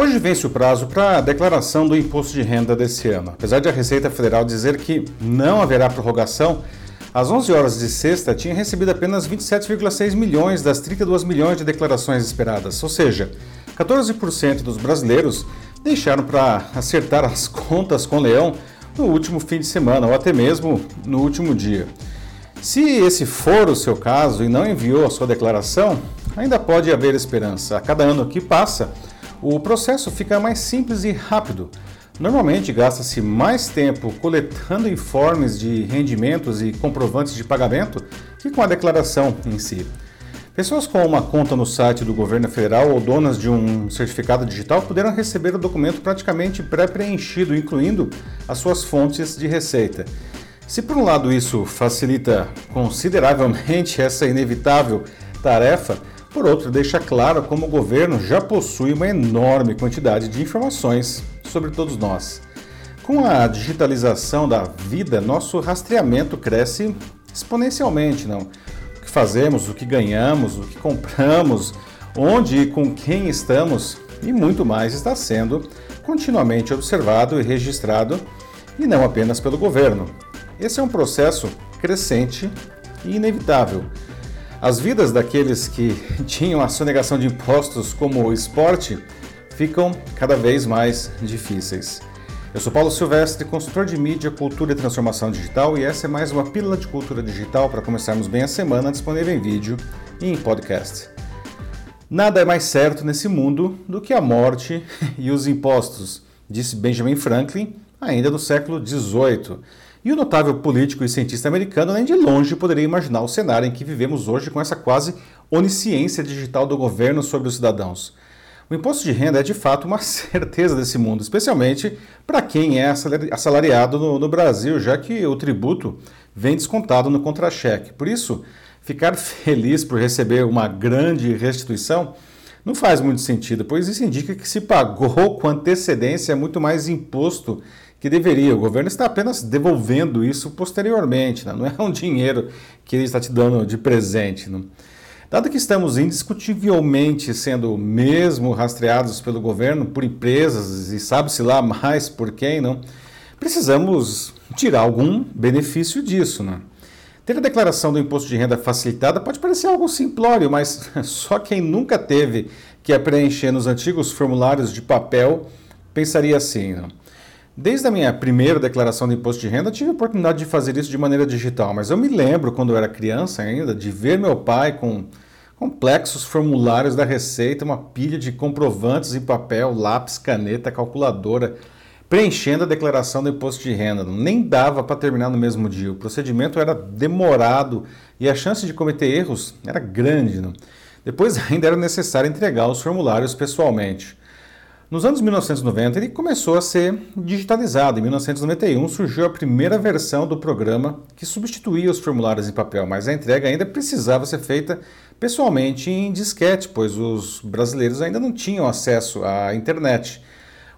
Hoje vence o prazo para a declaração do imposto de renda desse ano. Apesar de a Receita Federal dizer que não haverá prorrogação, às 11 horas de sexta tinha recebido apenas 27,6 milhões das 32 milhões de declarações esperadas, ou seja, 14% dos brasileiros deixaram para acertar as contas com o leão no último fim de semana ou até mesmo no último dia. Se esse for o seu caso e não enviou a sua declaração, ainda pode haver esperança. A cada ano que passa, o processo fica mais simples e rápido. Normalmente gasta-se mais tempo coletando informes de rendimentos e comprovantes de pagamento que com a declaração em si. Pessoas com uma conta no site do governo federal ou donas de um certificado digital poderão receber o documento praticamente pré-preenchido, incluindo as suas fontes de receita. Se por um lado isso facilita consideravelmente essa inevitável tarefa, por outro, deixa claro como o governo já possui uma enorme quantidade de informações sobre todos nós. Com a digitalização da vida, nosso rastreamento cresce exponencialmente, não? O que fazemos, o que ganhamos, o que compramos, onde e com quem estamos e muito mais está sendo continuamente observado e registrado, e não apenas pelo governo. Esse é um processo crescente e inevitável as vidas daqueles que tinham a sonegação de impostos como esporte ficam cada vez mais difíceis. Eu sou Paulo Silvestre, consultor de mídia, cultura e transformação digital, e essa é mais uma pílula de cultura digital para começarmos bem a semana, disponível em vídeo e em podcast. Nada é mais certo nesse mundo do que a morte e os impostos, disse Benjamin Franklin ainda no século XVIII. E o notável político e cientista americano nem de longe poderia imaginar o cenário em que vivemos hoje com essa quase onisciência digital do governo sobre os cidadãos. O imposto de renda é de fato uma certeza desse mundo, especialmente para quem é assalariado no, no, Brasil, já que o tributo vem descontado no contra-cheque. Por isso, ficar feliz por receber uma grande restituição não faz muito sentido, pois isso indica que se pagou com antecedência muito mais imposto que deveria. O governo está apenas devolvendo isso posteriormente, né? não é um dinheiro que ele está te dando de presente. Né? Dado que estamos indiscutivelmente sendo mesmo rastreados pelo governo, por empresas e sabe-se lá mais por quem, não, precisamos tirar algum benefício disso. Né? Ter a declaração do imposto de renda facilitada pode parecer algo simplório, mas só quem nunca teve que preencher nos antigos formulários de papel pensaria assim. Não? Desde a minha primeira declaração de imposto de renda, tive a oportunidade de fazer isso de maneira digital, mas eu me lembro, quando eu era criança ainda, de ver meu pai com complexos formulários da Receita, uma pilha de comprovantes em papel, lápis, caneta, calculadora, preenchendo a declaração do imposto de renda. Nem dava para terminar no mesmo dia. O procedimento era demorado e a chance de cometer erros era grande. Não? Depois ainda era necessário entregar os formulários pessoalmente. Nos anos 1990, ele começou a ser digitalizado. Em 1991, surgiu a primeira versão do programa que substituía os formulários em papel, mas a entrega ainda precisava ser feita pessoalmente em disquete, pois os brasileiros ainda não tinham acesso à internet.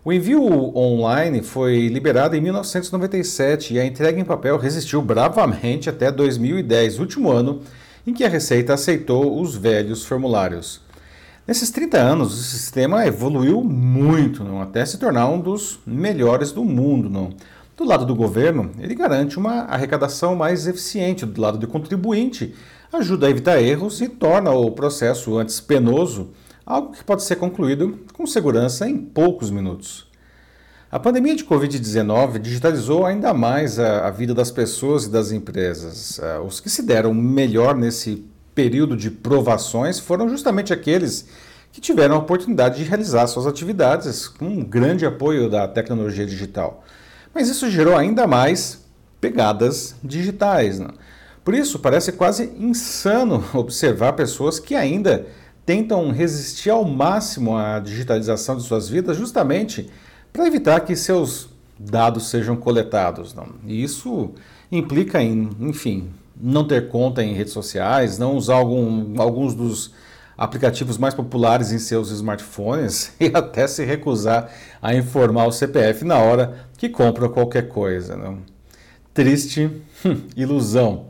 O envio online foi liberado em 1997 e a entrega em papel resistiu bravamente até 2010, último ano em que a Receita aceitou os velhos formulários. Nesses 30 anos, o sistema evoluiu muito, não? até se tornar um dos melhores do mundo. Não? Do lado do governo, ele garante uma arrecadação mais eficiente. Do lado do contribuinte, ajuda a evitar erros e torna o processo antes penoso algo que pode ser concluído com segurança em poucos minutos. A pandemia de Covid-19 digitalizou ainda mais a, a, vida das pessoas e das empresas. Uh, os que se deram melhor nesse período de provações foram justamente aqueles que tiveram a oportunidade de realizar suas atividades com um grande apoio da tecnologia digital. Mas isso gerou ainda mais pegadas digitais. Né? Por isso, parece quase insano observar pessoas que ainda tentam resistir ao máximo à digitalização de suas vidas, justamente para evitar que seus dados sejam coletados. Não? E isso implica em, enfim, não ter conta em redes sociais, não usar algum, alguns dos aplicativos mais populares em seus smartphones e até se recusar a informar o CPF na hora que compra qualquer coisa. Não? Triste ilusão.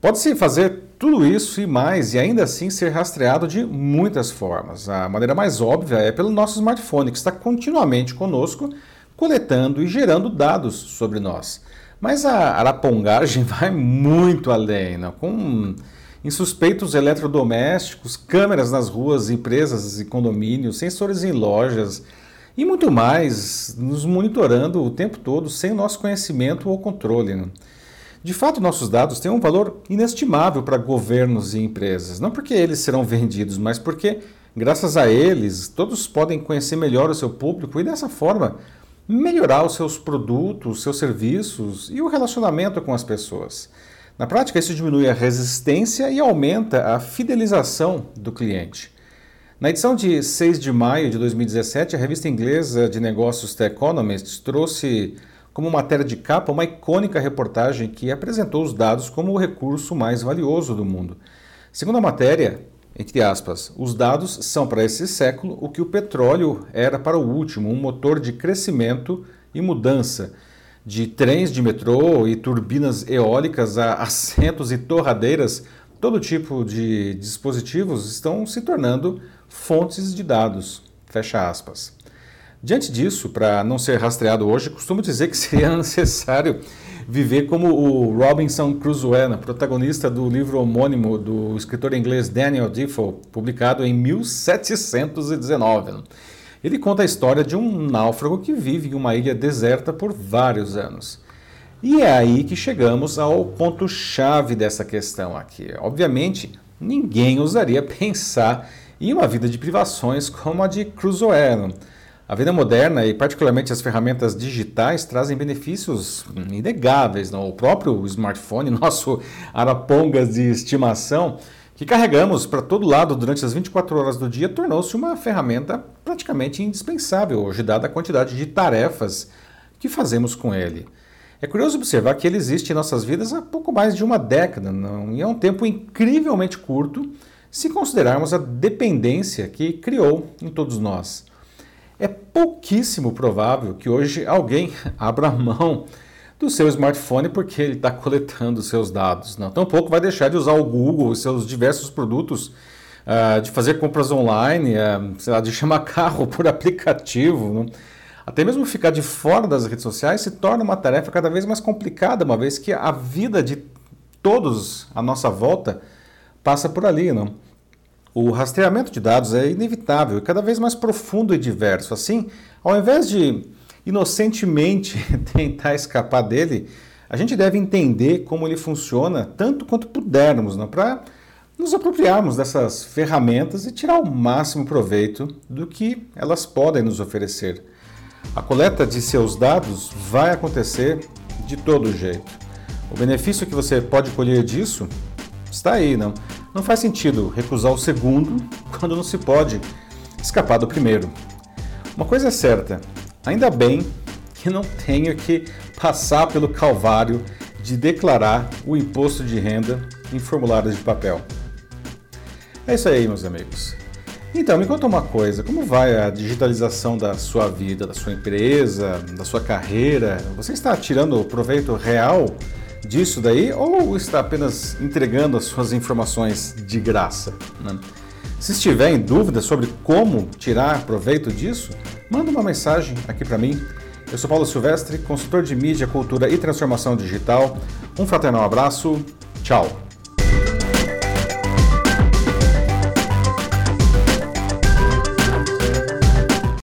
Pode-se fazer tudo isso e mais, e ainda assim ser rastreado de muitas formas. A maneira mais óbvia é pelo nosso smartphone, que está continuamente conosco, coletando e gerando dados sobre nós. Mas a arapongagem vai muito além, né? com insuspeitos eletrodomésticos, câmeras nas ruas, empresas e condomínios, sensores em lojas e muito mais, nos monitorando o tempo todo sem nosso conhecimento ou controle. De fato, nossos dados têm um valor inestimável para governos e empresas, não porque eles serão vendidos, mas porque, graças a eles, todos podem conhecer melhor o seu público e, dessa forma, melhorar os seus produtos, os seus serviços e o relacionamento com as pessoas. Na prática, isso diminui a resistência e aumenta a fidelização do cliente. Na edição de 6 de maio de 2017, a revista inglesa de negócios The Economist trouxe como matéria de capa uma icônica reportagem que apresentou os dados como o recurso mais valioso do mundo. Segundo a matéria, entre aspas, os dados são para esse século o que o petróleo era para o último, um motor de crescimento e mudança. De trens de metrô e turbinas eólicas a assentos e torradeiras, todo tipo de dispositivos estão se tornando fontes de dados. Fecha aspas. Diante disso, para não ser rastreado hoje, costumo dizer que seria necessário viver como o Robinson Crusoe, né, protagonista do livro homônimo do escritor inglês Daniel Defoe, publicado em 1719. Ele conta a história de um náufrago que vive em uma ilha deserta por vários anos. E é aí que chegamos ao ponto-chave dessa questão aqui. Obviamente, ninguém ousaria pensar em uma vida de privações como a de Crusoe. A vida moderna e particularmente as ferramentas digitais trazem benefícios inegáveis. Não? O próprio smartphone, nosso arapongas de estimação, que carregamos para todo lado durante as 24 horas do dia, tornou-se uma ferramenta praticamente indispensável hoje, dada a quantidade de tarefas que fazemos com ele. É curioso observar que ele existe em nossas vidas há pouco mais de uma década, não? e é um tempo incrivelmente curto se considerarmos a dependência que criou em todos nós. É pouquíssimo provável que hoje alguém abra mão do seu smartphone porque ele está coletando seus dados. Não. Tampouco vai deixar de usar o Google e seus diversos produtos, uh, de fazer compras online, uh, lá, de chamar carro por aplicativo. Não. Até mesmo ficar de fora das redes sociais se torna uma tarefa cada vez mais complicada, uma vez que a vida de todos à nossa volta passa por ali, não? O rastreamento de dados é inevitável e cada vez mais profundo e diverso. Assim, ao invés de inocentemente tentar escapar dele, a gente deve entender como ele funciona tanto quanto pudermos, né? para nos apropriarmos dessas ferramentas e tirar o máximo proveito do que elas podem nos oferecer. A coleta de seus dados vai acontecer de todo jeito. O benefício que você pode colher disso está aí, não? Não faz sentido recusar o segundo quando não se pode escapar do primeiro. Uma coisa é certa, ainda bem que não tenho que passar pelo calvário de declarar o imposto de renda em formulários de papel. É isso aí, meus amigos. Então, me conta uma coisa: como vai a digitalização da sua vida, da sua empresa, da sua carreira? Você está tirando proveito real disso daí ou está apenas entregando as suas informações de graça? Né? Se estiver em dúvida sobre como tirar proveito disso, manda uma mensagem aqui para mim. Eu sou Paulo Silvestre, consultor de mídia, cultura e transformação digital. Um fraternal abraço. Tchau.